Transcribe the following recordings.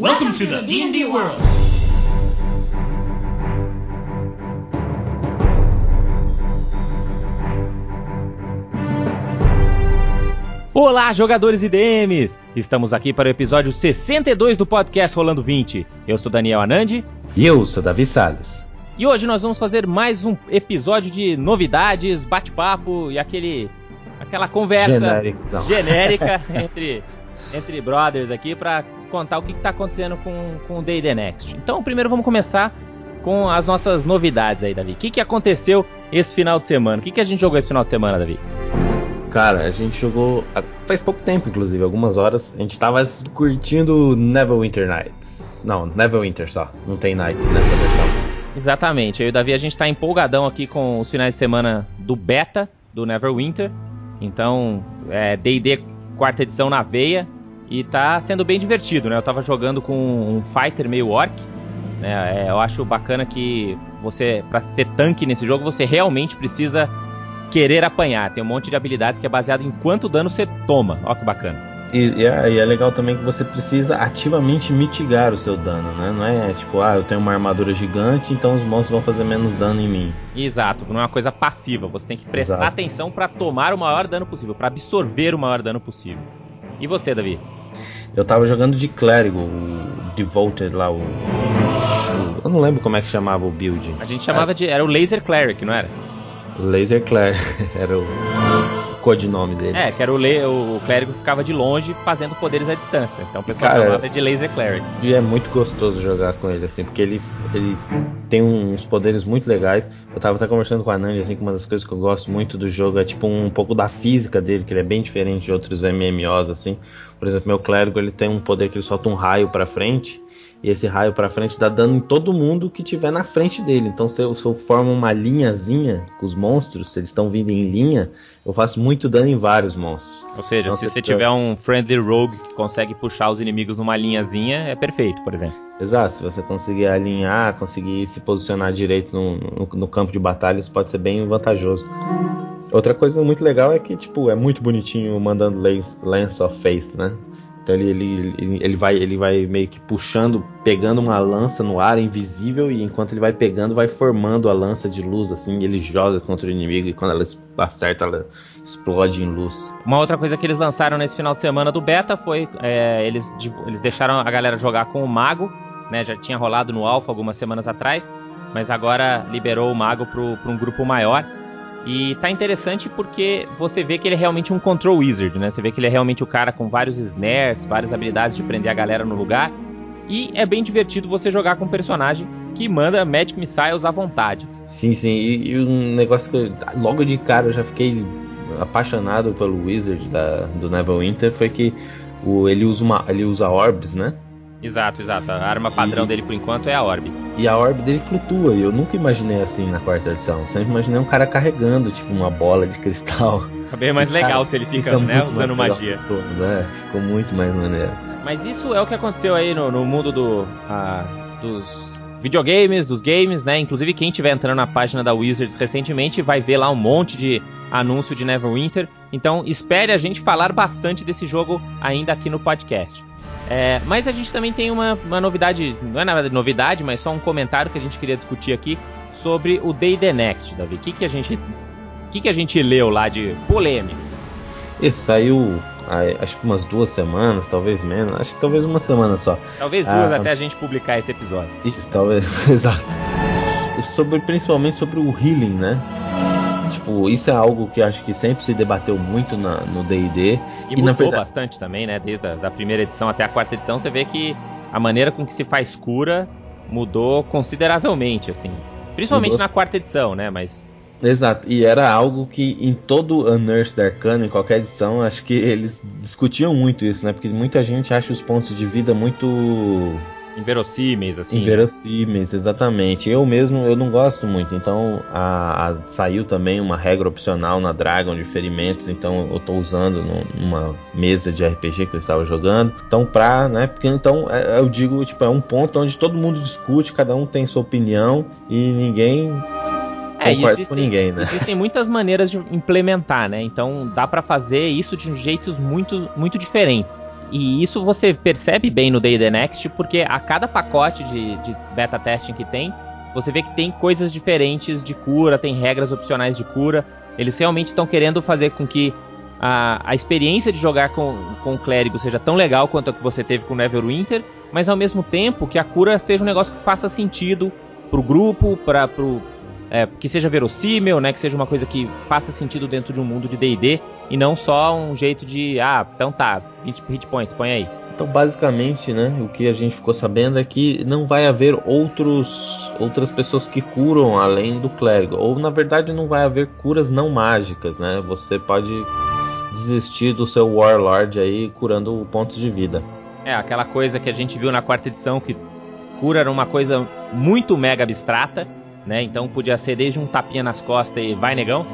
Welcome to the D&D world. Olá, jogadores e DMs! Estamos aqui para o episódio 62 do podcast Rolando 20. Eu sou Daniel Anandi E eu sou Davi Salles. e hoje nós vamos fazer mais um episódio de novidades, bate-papo e aquele aquela conversa genérica entre, entre brothers aqui para contar o que está acontecendo com, com o Day The Next. Então, primeiro vamos começar com as nossas novidades aí, Davi. O que, que aconteceu esse final de semana? O que, que a gente jogou esse final de semana, Davi? Cara, a gente jogou há- faz pouco tempo, inclusive, algumas horas. A gente tava curtindo Neverwinter Nights. Não, Neverwinter só. Não tem Nights nessa versão. Exatamente. Eu e o Davi, a gente tá empolgadão aqui com os finais de semana do beta do Neverwinter. Então, é D&D quarta edição na veia e tá sendo bem divertido, né? Eu tava jogando com um fighter meio orc, né? É, eu acho bacana que você, pra ser tanque nesse jogo, você realmente precisa querer apanhar. Tem um monte de habilidades que é baseado em quanto dano você toma. Ó que bacana. E, e é, e é legal também que você precisa ativamente mitigar o seu dano, né? Não é tipo, ah, eu tenho uma armadura gigante, então os monstros vão fazer menos dano em mim. Exato, não é uma coisa passiva. Você tem que prestar Exato. atenção pra tomar o maior dano possível, pra absorver o maior dano possível. E você, Davi? Eu tava jogando de clérigo, o Devoted lá, o, o- Eu não lembro como é que chamava o build. A gente chamava de. Era o Laser Cleric, não era? Laser Claire era o codinome dele. É, que era o, le... o clérigo ficava de longe fazendo poderes à distância. Então o pessoal Cara, chamava de Laser Cleric. E é muito gostoso jogar com ele, assim, porque ele, ele tem uns poderes muito legais. Eu tava até conversando com a Nandi, assim, que uma das coisas que eu gosto muito do jogo é, tipo, um pouco da física dele, que ele é bem diferente de outros MMOs, assim. Por exemplo, meu clérigo, ele tem um poder que ele solta um raio pra frente, e esse raio pra frente dá dano em todo mundo que tiver na frente dele. Então, se eu, se eu formo uma linhazinha com os monstros, se eles estão vindo em linha, eu faço muito dano em vários monstros. Ou seja, Então, se você tiver um Friendly Rogue que consegue puxar os inimigos numa linhazinha, é perfeito, por exemplo. Exato, se você conseguir alinhar, conseguir se posicionar direito no, no, no campo de batalha, isso pode ser bem vantajoso. Outra coisa muito legal é que, tipo, é muito bonitinho mandando Lance, Lance of Faith, né? Então ele, ele, ele, vai, ele vai meio que puxando, pegando uma lança no ar invisível, e enquanto ele vai pegando, vai formando a lança de luz, assim, ele joga contra o inimigo, e quando ela acerta, ela explode em luz. Uma outra coisa que eles lançaram nesse final de semana do beta foi é, eles, eles deixaram a galera jogar com o mago, né? Já tinha rolado no alpha algumas semanas atrás, mas agora liberou o mago pro, pra um grupo maior. E tá interessante porque você vê que ele é realmente um control wizard, né? Você vê que ele é realmente o cara com vários snares, várias habilidades de prender a galera no lugar. E é bem divertido você jogar com um personagem que manda Magic Missiles à vontade. Sim, sim, e, e um negócio que eu- logo de cara eu já fiquei apaixonado pelo Wizard da, do Neverwinter foi que o, ele, usa uma, ele usa orbs, né? Exato, exato. A arma padrão E- dele por enquanto é a Orb. E a orb dele flutua, e eu nunca imaginei assim na quarta edição. Sempre imaginei um cara carregando, tipo, uma bola de cristal. Fica bem mais legal se ele fica, né, muito usando magia. legal, né? Ficou muito mais maneiro. Mas isso é o que aconteceu aí no, no mundo do, ah, dos videogames, dos games, né? Inclusive, quem estiver entrando na página da Wizards recentemente vai ver lá um monte de anúncio de Neverwinter. Então, espere a gente falar bastante desse jogo ainda aqui no podcast. É, mas a gente também tem uma, uma novidade, não é na verdade novidade, mas só um comentário que a gente queria discutir aqui sobre o Day The Next, Davi. O que, que a gente. Que, que a gente leu lá de polêmica? Isso saiu, ah, acho que umas duas semanas, talvez menos. Acho que talvez uma semana só. Talvez duas Ah. até a gente publicar esse episódio. Isso, talvez, exato. Sobre, principalmente sobre o healing, né? Tipo, isso é algo que acho que sempre se debateu muito na- no D&D. E, E, mudou verdade- bastante também, né? Desde a da primeira edição até a quarta edição, você vê que a maneira com que se faz cura mudou consideravelmente, assim. Principalmente Mudou. na quarta edição, né? Mas Exato, e era algo que em todo Unearthed Arcana, em qualquer edição, acho que eles discutiam muito isso, né? Porque muita gente acha os pontos de vida muito inverossímeis, assim. inverossímeis, exatamente. Eu mesmo, eu não gosto muito, então a, a- saiu também uma regra opcional na Dragon de ferimentos, então eu tô usando num- numa mesa de RPG que eu estava jogando. Então pra, né, porque então é- eu digo, tipo, é um ponto onde todo mundo discute, cada um tem sua opinião e ninguém É, concorda existem, com ninguém, né? existem muitas maneiras de implementar, né? Então dá pra fazer isso de jeitos muito, muito diferentes. E isso você percebe bem no Day the Next, porque a cada pacote de, de beta testing que tem, você vê que tem coisas diferentes de cura, tem regras opcionais de cura. Eles realmente estão querendo fazer com que a, a experiência de jogar com, com o clérigo seja tão legal quanto a que você teve com o Neverwinter, mas ao mesmo tempo que a cura seja um negócio que faça sentido pro grupo, para pro, é, que seja verossímil, né? Que seja uma coisa que faça sentido dentro de um mundo de D&D e não só um jeito de, ah, então tá, 20 hit points, põe aí. Então, basicamente, né, o que a gente ficou sabendo é que não vai haver outros outras pessoas que curam além do clérigo, ou na verdade não vai haver curas não mágicas, né? Você pode desistir do seu Warlord aí curando pontos de vida. É, aquela coisa que a gente viu na quarta edição que cura era uma coisa muito mega abstrata, né? Então podia ser desde um tapinha nas costas e vai negão,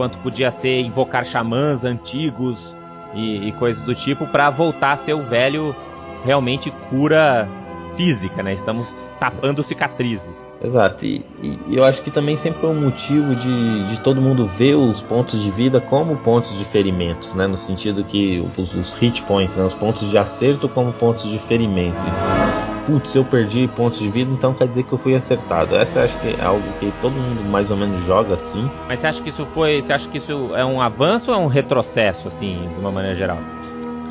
quanto podia ser invocar xamãs antigos e, e coisas do tipo para voltar a ser o velho realmente cura física, né? Estamos tapando cicatrizes. Exato. E, e, eu acho que também sempre foi um motivo de, de todo mundo ver os pontos de vida como pontos de ferimentos, né? No sentido que os, os hit points, né? os pontos de acerto como pontos de ferimento. Putz, eu perdi pontos de vida, então quer dizer que eu fui acertado. Essa acho que é algo que todo mundo mais ou menos joga assim. Mas você acha que isso foi. Você acha que isso é um avanço ou é um retrocesso, assim, de uma maneira geral?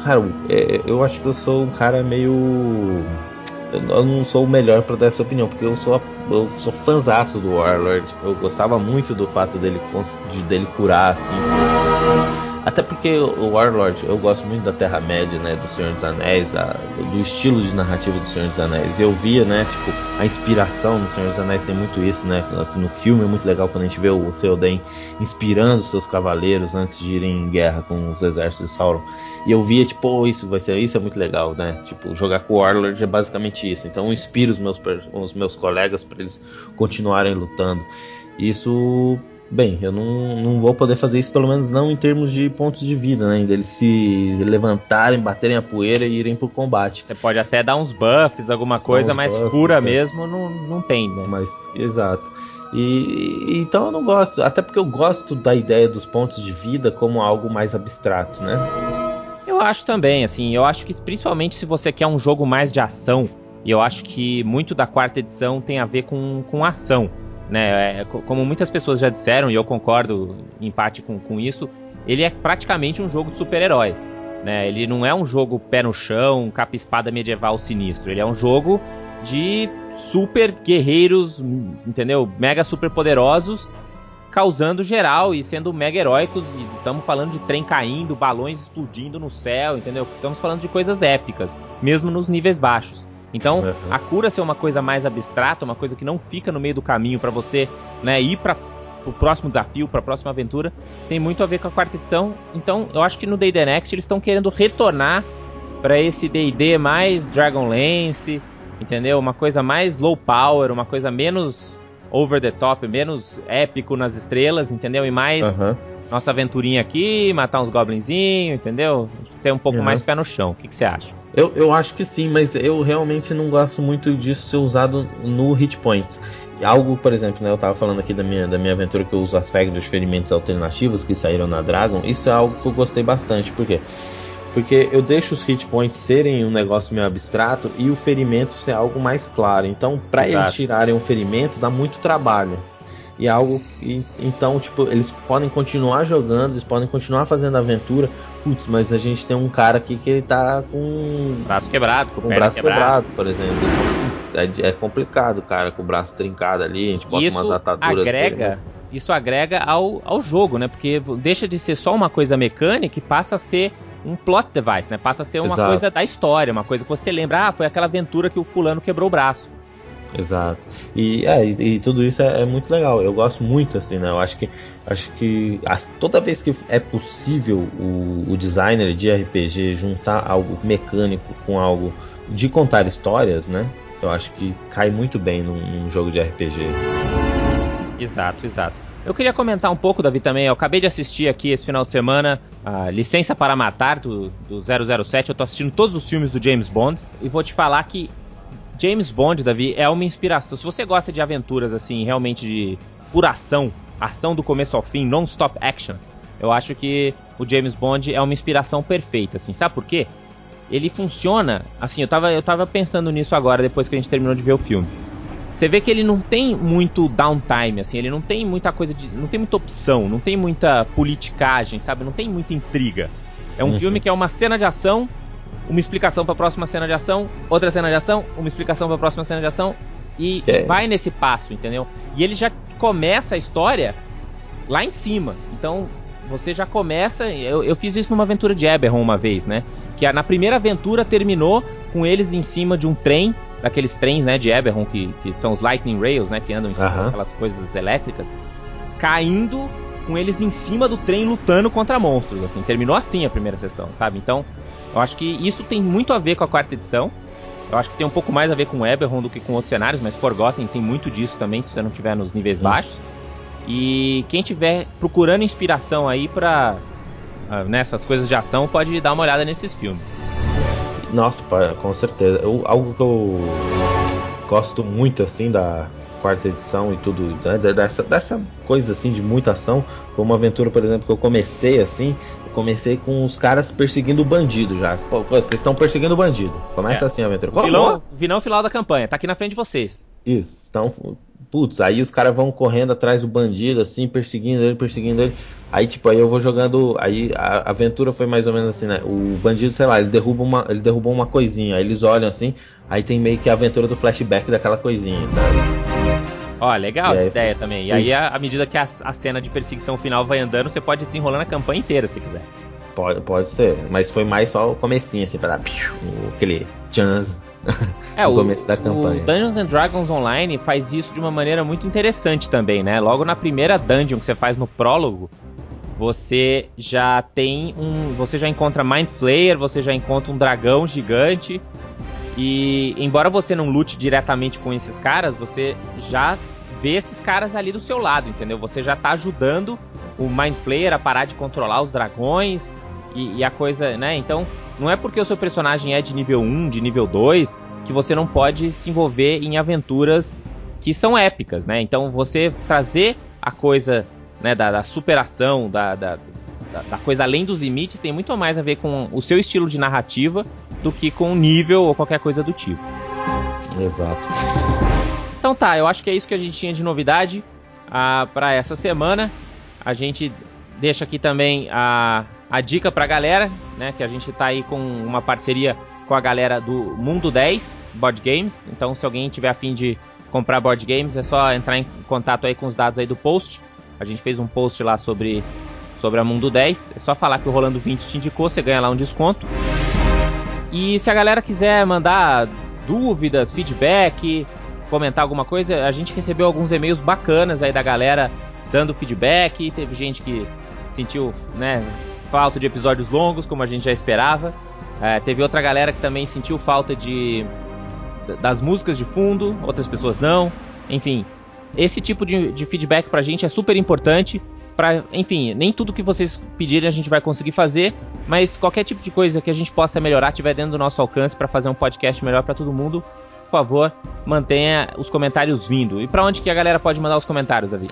Cara, é, eu acho que eu sou um cara meio eu não sou o melhor para dar essa opinião, porque eu sou eu sou fanzaço do Warlord. Eu gostava muito do fato dele de dele curar assim. Até porque o Warlord, eu gosto muito da Terra-média, né, do Senhor dos Anéis, da, do estilo de narrativa do Senhor dos Anéis. Eu via, né, tipo, a inspiração no Senhor dos Anéis tem muito isso, né? No filme é muito legal quando a gente vê o Theoden inspirando seus cavaleiros antes de irem em guerra com os exércitos de Sauron. E eu via, tipo, oh, isso vai ser, isso é muito legal, né? Tipo, jogar com o Warlord é basicamente isso. Então eu inspiro os meus, os meus colegas para eles continuarem lutando. Isso Bem, eu não, não vou poder fazer isso, pelo menos não em termos de pontos de vida, né? Deles se levantarem, baterem a poeira e irem pro combate. Você pode até dar uns buffs, alguma coisa, mas buffs, cura é. mesmo não, não tem, né? Mas, exato. E então eu não gosto, até porque eu gosto da ideia dos pontos de vida como algo mais abstrato, né? Eu acho também, assim, eu acho que principalmente se você quer um jogo mais de ação, e eu acho que muito da quarta edição tem a ver com, com ação né? É, como muitas pessoas já disseram, e eu concordo em parte com, com isso, ele é praticamente um jogo de super-heróis. Né? Ele não é um jogo pé no chão, capa-espada medieval sinistro. Ele é um jogo de super guerreiros, entendeu? Mega super poderosos, causando geral e sendo mega heróicos. E estamos falando de trem caindo, balões explodindo no céu, entendeu? Estamos falando de coisas épicas, mesmo nos níveis baixos. Então, uhum. a cura ser uma coisa mais abstrata, uma coisa que não fica no meio do caminho para você, né, ir para o próximo desafio, para a próxima aventura, tem muito a ver com a quarta edição. Então, eu acho que no Day the Next eles estão querendo retornar para esse D&D mais Dragonlance, entendeu? Uma coisa mais low power, uma coisa menos over the top, menos épico nas estrelas, entendeu? E mais uhum. nossa aventurinha aqui, matar uns goblinzinhos, entendeu? Ser um pouco uhum. mais pé no chão. O que, que você acha? Eu, eu acho que sim, mas eu realmente não gosto muito disso ser usado no hit points. Algo, por exemplo, né, eu tava falando aqui da minha, da minha aventura que eu uso as regras de ferimentos alternativos que saíram na Dragon. Isso é algo que eu gostei bastante, por quê? Porque eu deixo os hit points serem um negócio meio abstrato e o ferimento ser algo mais claro. Então, para eles tirarem um ferimento, dá muito trabalho. E algo. E, então, tipo, eles podem continuar jogando, eles podem continuar fazendo aventura, putz, mas a gente tem um cara aqui que ele tá com. Braço quebrado, com, com braço quebrado. quebrado. por exemplo. É, é, complicado, cara, com o braço trincado ali, a gente bota isso umas ataduras. Agrega, dele, mas... Isso agrega ao, ao jogo, né? Porque deixa de ser só uma coisa mecânica e passa a ser um plot device, né? Passa a ser uma Exato. coisa da história, uma coisa que você lembra, ah, foi aquela aventura que o fulano quebrou o braço. Exato. E, é, e, e tudo isso é, é, muito legal. Eu gosto muito, assim, né? Eu acho que acho que as, toda vez que é possível o, o, designer de RPG juntar algo mecânico com algo de contar histórias, né? Eu acho que cai muito bem num, num jogo de RPG. Exato, exato. Eu queria comentar um pouco, Davi, também. Eu acabei de assistir aqui esse final de semana a Licença para Matar do, do 007. Eu tô assistindo todos os filmes do James Bond e vou te falar que James Bond, Davi, é uma inspiração. Se você gosta de aventuras, assim, realmente de pura ação, ação do começo ao fim, non-stop action, eu acho que o James Bond é uma inspiração perfeita, assim. Sabe por quê? ele funciona. Assim, eu tava, eu tava pensando nisso agora, depois que a gente terminou de ver o filme. Você vê que ele não tem muito downtime, assim, ele não tem muita coisa de. não tem muita opção, não tem muita politicagem, sabe? Não tem muita intriga. É um uhum. filme que é uma cena de ação, uma explicação para a próxima cena de ação, outra cena de ação, uma explicação para a próxima cena de ação e, é. vai nesse passo, entendeu? E ele já começa a história lá em cima. Então, você já começa. Eu, eu fiz isso numa aventura de Eberron uma vez, né? Que na primeira aventura terminou com eles em cima de um trem, daqueles trens, né, de Eberron, que, que são os Lightning Rails, né? Que andam em cima uhum. daquelas coisas elétricas, caindo com eles em cima do trem lutando contra monstros, assim. Terminou assim a primeira sessão, sabe? Então, eu acho que isso tem muito a ver com a quarta edição. Eu acho que tem um pouco mais a ver com Eberron do que com outros cenários, mas Forgotten tem muito disso também, se você não tiver nos níveis baixos. E quem tiver procurando inspiração aí uh, nessas coisas de ação, pode dar uma olhada nesses filmes. Nossa, com certeza. Eu, algo que eu gosto muito assim da quarta edição e tudo, né, dessa, dessa coisa assim de muita ação, foi uma aventura, por exemplo, que eu comecei assim, comecei com os caras perseguindo o bandido já. Pô, vocês estão perseguindo o bandido. Começa é. assim a aventura. Vilão, vilão final da campanha, tá aqui na frente de vocês. Isso, estão Putz, aí os caras vão correndo atrás do bandido, assim, perseguindo ele, perseguindo ele. Aí, tipo, aí eu vou jogando. Aí a aventura foi mais ou menos assim, né? O bandido, sei lá, ele derruba uma, ele derrubou uma coisinha. Aí eles olham assim, aí tem meio que a aventura do flashback daquela coisinha, sabe? Ó, legal e essa aí, ideia também. Sim. E aí, à medida que a, a, cena de perseguição final vai andando, você pode desenrolando a campanha inteira se quiser. Pode, pode ser, mas foi mais só o comecinho, assim, pra dar aquele chance é, o, começo da campanha. O Dungeons and Dragons Online faz isso de uma maneira muito interessante também, né? Logo na primeira dungeon que você faz no prólogo, você já tem um. Você já encontra Mind Flayer, você já encontra um dragão gigante. E embora você não lute diretamente com esses caras, você já vê esses caras ali do seu lado, entendeu? Você já tá ajudando o Mind Flayer a parar de controlar os dragões e, e a coisa, né? Então, não é porque o seu personagem é de nível 1, de nível 2, que você não pode se envolver em aventuras que são épicas, né? Então você trazer a coisa né, da, da superação, da, da, da, coisa além dos limites, tem muito mais a ver com o seu estilo de narrativa do que com o nível ou qualquer coisa do tipo. Exato. Então tá, eu acho que é isso que a gente tinha de novidade uh, para essa semana. A gente deixa aqui também a, a dica pra galera, né? Que a gente tá aí com uma parceria com a galera do Mundo 10 Board Games. Então, se alguém tiver afim de comprar board games, é só entrar em contato aí com os dados aí do post. A gente fez um post lá sobre, sobre a Mundo 10. É só falar que o Rolando 20 te indicou, você ganha lá um desconto. E se a galera quiser mandar dúvidas, feedback, comentar alguma coisa, a gente recebeu alguns e-mails bacanas aí da galera dando feedback. Teve gente que sentiu, né, falta de episódios longos, como a gente já esperava. É, teve outra galera que também sentiu falta de das músicas de fundo, outras pessoas não. Enfim, esse tipo de, de feedback pra gente é super importante. Pra, enfim, nem tudo que vocês pedirem a gente vai conseguir fazer, mas qualquer tipo de coisa que a gente possa melhorar, tiver dentro do nosso alcance para fazer um podcast melhor para todo mundo, por favor, mantenha os comentários vindo. E para onde que a galera pode mandar os comentários, Davi?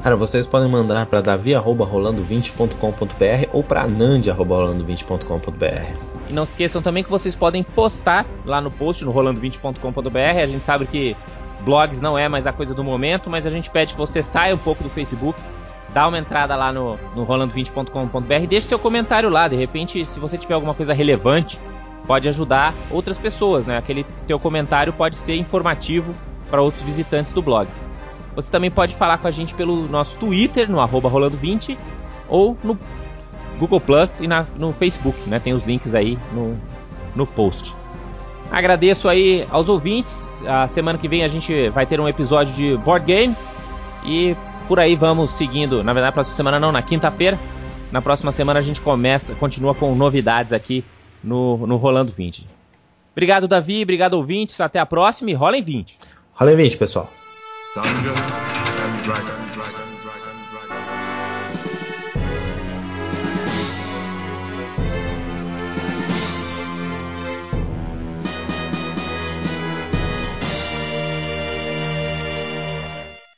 Cara, vocês podem mandar para davi@rolando20.com.br ou para nandi@rolando20.com.br. E não se esqueçam também que vocês podem postar lá no post no rolando20.com.br. A gente sabe que blogs não é mais a coisa do momento, mas a gente pede que você saia um pouco do Facebook, dá uma entrada lá no, no rolando20.com.br e deixe seu comentário lá. De repente, se você tiver alguma coisa relevante, pode ajudar outras pessoas, né? Aquele teu comentário pode ser informativo para outros visitantes do blog. Você também pode falar com a gente pelo nosso Twitter, no arroba rolando20, ou no Google Plus e na, no Facebook, né? Tem os links aí no, no post. Agradeço aí aos ouvintes. A semana que vem a gente vai ter um episódio de Board Games. E por aí vamos seguindo. Na verdade, na próxima semana não, na quinta-feira. Na próxima semana a gente começa, continua com novidades aqui no, no Rolando 20. Obrigado, Davi. Obrigado, ouvintes. Até a próxima e rolem 20. Rolem 20, pessoal. Dungeons and Dragons.